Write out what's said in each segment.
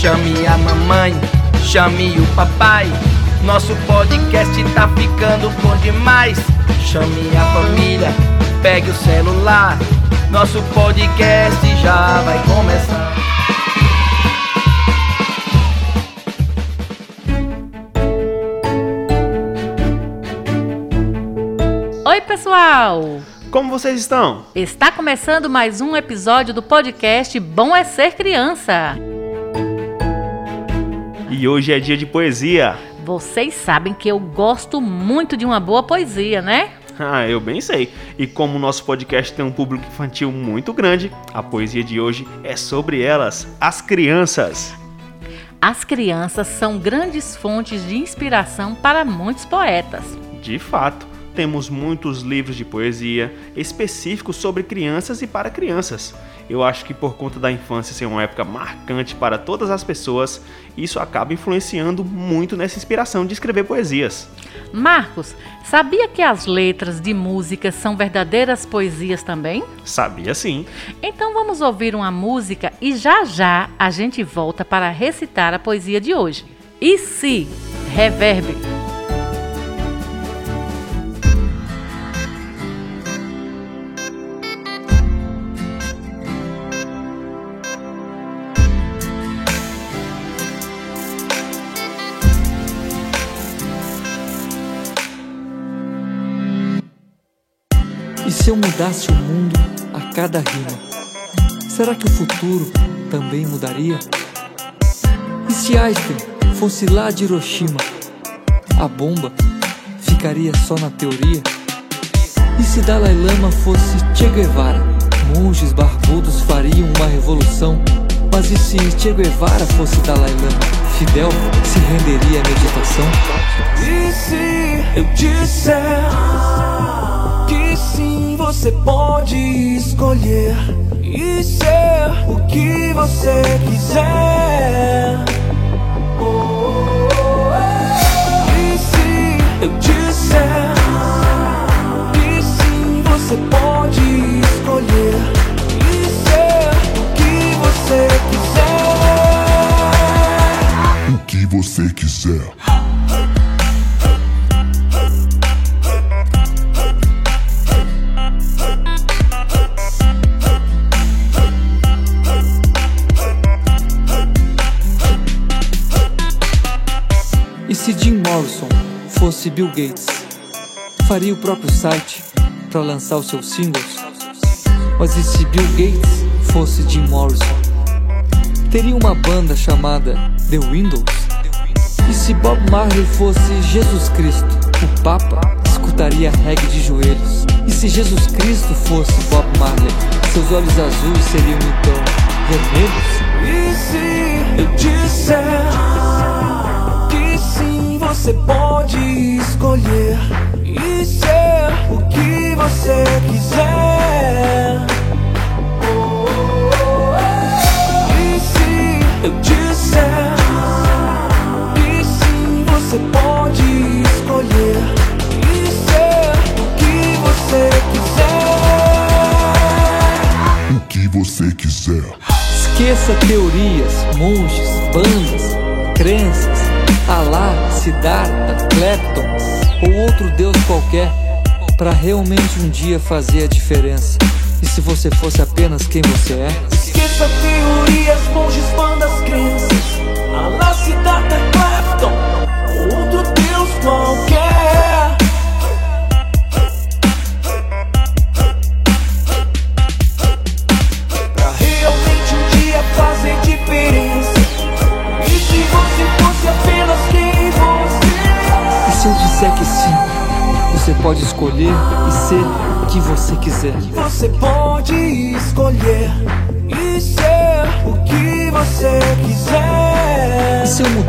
Chame a mamãe, chame o papai. Nosso podcast tá ficando bom demais. Chame a família, pegue o celular. Nosso podcast já vai começar. Oi, pessoal! Como vocês estão? Está começando mais um episódio do podcast Bom é Ser Criança. E hoje é dia de poesia. Vocês sabem que eu gosto muito de uma boa poesia, né? Ah, eu bem sei. E como o nosso podcast tem um público infantil muito grande, a poesia de hoje é sobre elas, as crianças. As crianças são grandes fontes de inspiração para muitos poetas. De fato, temos muitos livros de poesia específicos sobre crianças e para crianças. Eu acho que por conta da infância ser uma época marcante para todas as pessoas, isso acaba influenciando muito nessa inspiração de escrever poesias. Marcos, sabia que as letras de músicas são verdadeiras poesias também? Sabia sim. Então vamos ouvir uma música e já já a gente volta para recitar a poesia de hoje. E se? Reverb. E se eu mudasse o mundo a cada rima? Será que o futuro também mudaria? E se Einstein fosse lá de Hiroshima? A bomba ficaria só na teoria? E se Dalai Lama fosse Che Guevara? Monges barbudos fariam uma revolução. Mas e se Che Guevara fosse Dalai Lama? Fidel se renderia à meditação? E se eu disser você pode escolher e ser o que você quiser? E se eu disser que sim, você pode escolher e ser o que você quiser? o que você quiser. Se Jim Morrison fosse Bill Gates? Faria o próprio site para lançar os seus singles? Mas e se Bill Gates fosse Jim Morrison? Teria uma banda chamada The Windows? E se Bob Marley fosse Jesus Cristo? O Papa escutaria reggae de joelhos. E se Jesus Cristo fosse Bob Marley? Seus olhos azuis seriam então vermelhos? E se eu disser você pode escolher e ser o que você quiser? E se eu disser que sim, você pode escolher e ser o que você quiser? O que você quiser. Esqueça teorias, monges, bandas, crenças, Alá, Siddhartha, Clapton ou outro deus qualquer para realmente um dia fazer a diferença. E se você fosse apenas quem você é? Esqueça teorias, monges, bandas, crenças Alá, Siddhartha, Clapton ou Outro Deus qualquer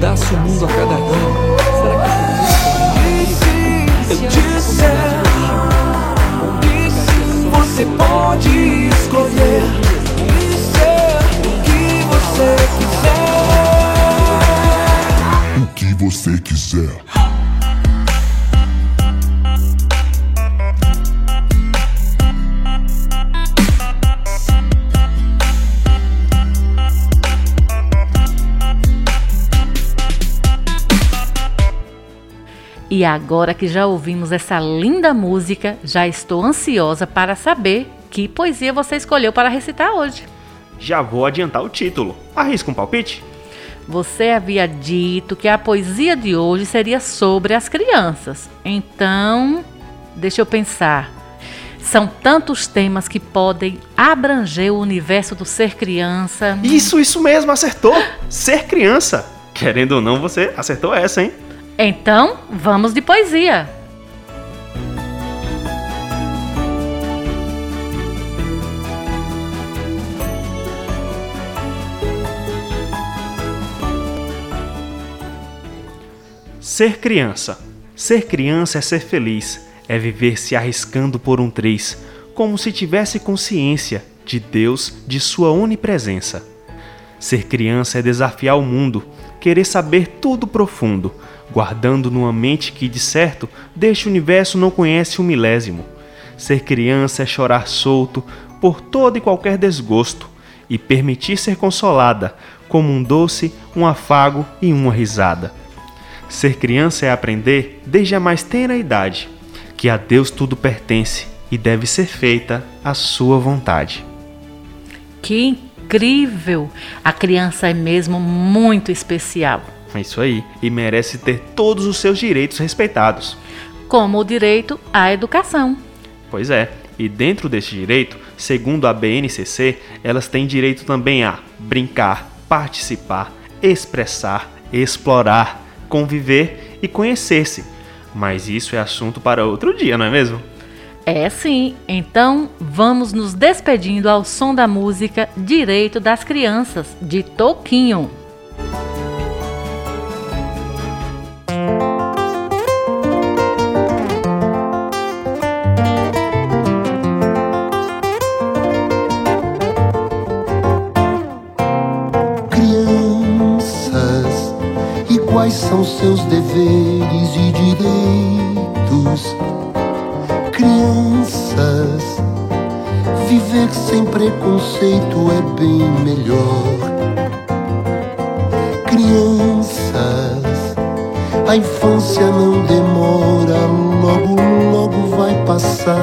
mudasse o mundo a cada rima? Será que E se eu disser que sim, você pode escolher e ser o que você quiser? O que você quiser. E agora que já ouvimos essa linda música, já estou ansiosa para saber que poesia você escolheu para recitar hoje. Já vou adiantar o título. Arrisca um palpite? Você havia dito que a poesia de hoje seria sobre as crianças. Então, deixa eu pensar. São tantos temas que podem abranger o universo do ser criança. Isso, isso mesmo, acertou! Ser criança! Querendo ou não, você acertou essa, hein? Então, vamos de poesia. Ser criança. Ser criança é ser feliz, é viver se arriscando por um triz, como se tivesse consciência de Deus, de sua onipresença. Ser criança é desafiar o mundo, querer saber tudo profundo, guardando numa mente que, de certo, deste universo não conhece um milésimo. Ser criança é chorar solto por todo e qualquer desgosto e permitir ser consolada, como um doce, um afago e uma risada. Ser criança é aprender, desde a mais tenra idade, que a Deus tudo pertence e deve ser feita a sua vontade. Que incrível! A criança é mesmo muito especial. É isso aí, e merece ter todos os seus direitos respeitados. Como o direito à educação. Pois é, e dentro desse direito, segundo a BNCC, elas têm direito também a brincar, participar, expressar, explorar, conviver e conhecer-se. Mas isso é assunto para outro dia, não é mesmo? É sim, então vamos nos despedindo ao som da música Direito das Crianças, de Toquinho. Sem preconceito é bem melhor. Crianças, a infância não demora, logo, logo vai passar.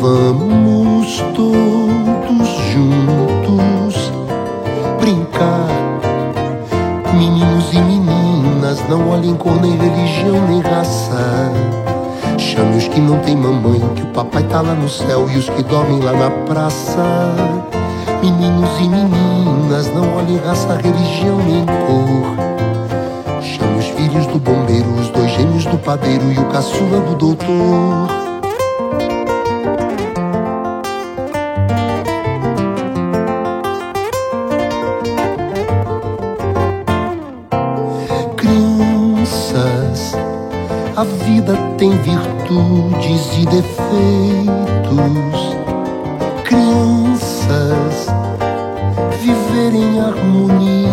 Vamos todos juntos brincar. Meninos e meninas, não olhem cor, nem religião, nem raça. Chame os que não têm mamãe, que o papai tá lá no céu e os que dormem lá na praça. Meninos e meninas, não olhem raça, religião, nem cor. Chame os filhos do bombeiro, os dois gêmeos do padeiro e o caçula do doutor. A vida tem virtudes e defeitos. Crianças, viver em harmonia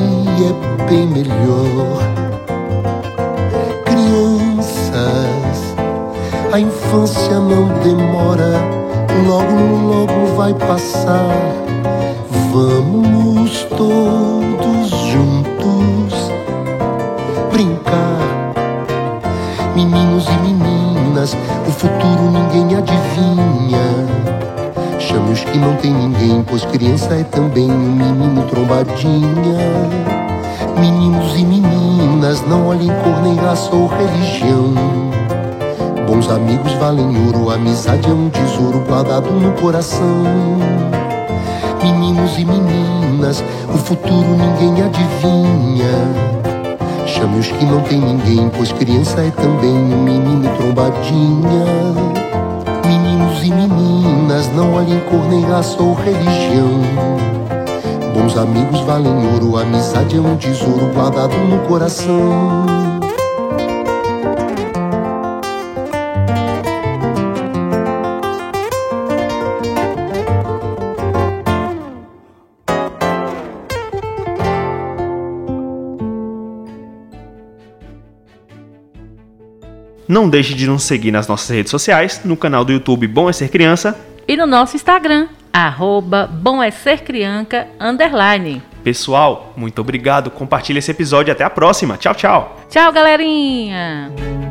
é bem melhor. Crianças, a infância não demora, logo, logo vai passar. Vamos todos Meninos e meninas, o futuro ninguém adivinha. Chame os que não tem ninguém, pois criança é também um menino trombadinha. Meninos e meninas, não olhem cor, nem raça ou religião. Bons amigos valem ouro, amizade é um tesouro guardado no coração. Meninos e meninas, o futuro ninguém adivinha. Chame os que não tem ninguém, pois criança é também um menino trombadinha. Meninos e meninas, não olhem cor, nem raça ou religião. Bons amigos valem ouro, amizade é um tesouro guardado no coração. Não deixe de nos seguir nas nossas redes sociais, no canal do YouTube Bom é Ser Criança. E no nosso Instagram, arroba Bom é Ser Crianca, underline. Pessoal, muito obrigado. Compartilhe esse episódio. Até a próxima. Tchau, tchau. Tchau, galerinha!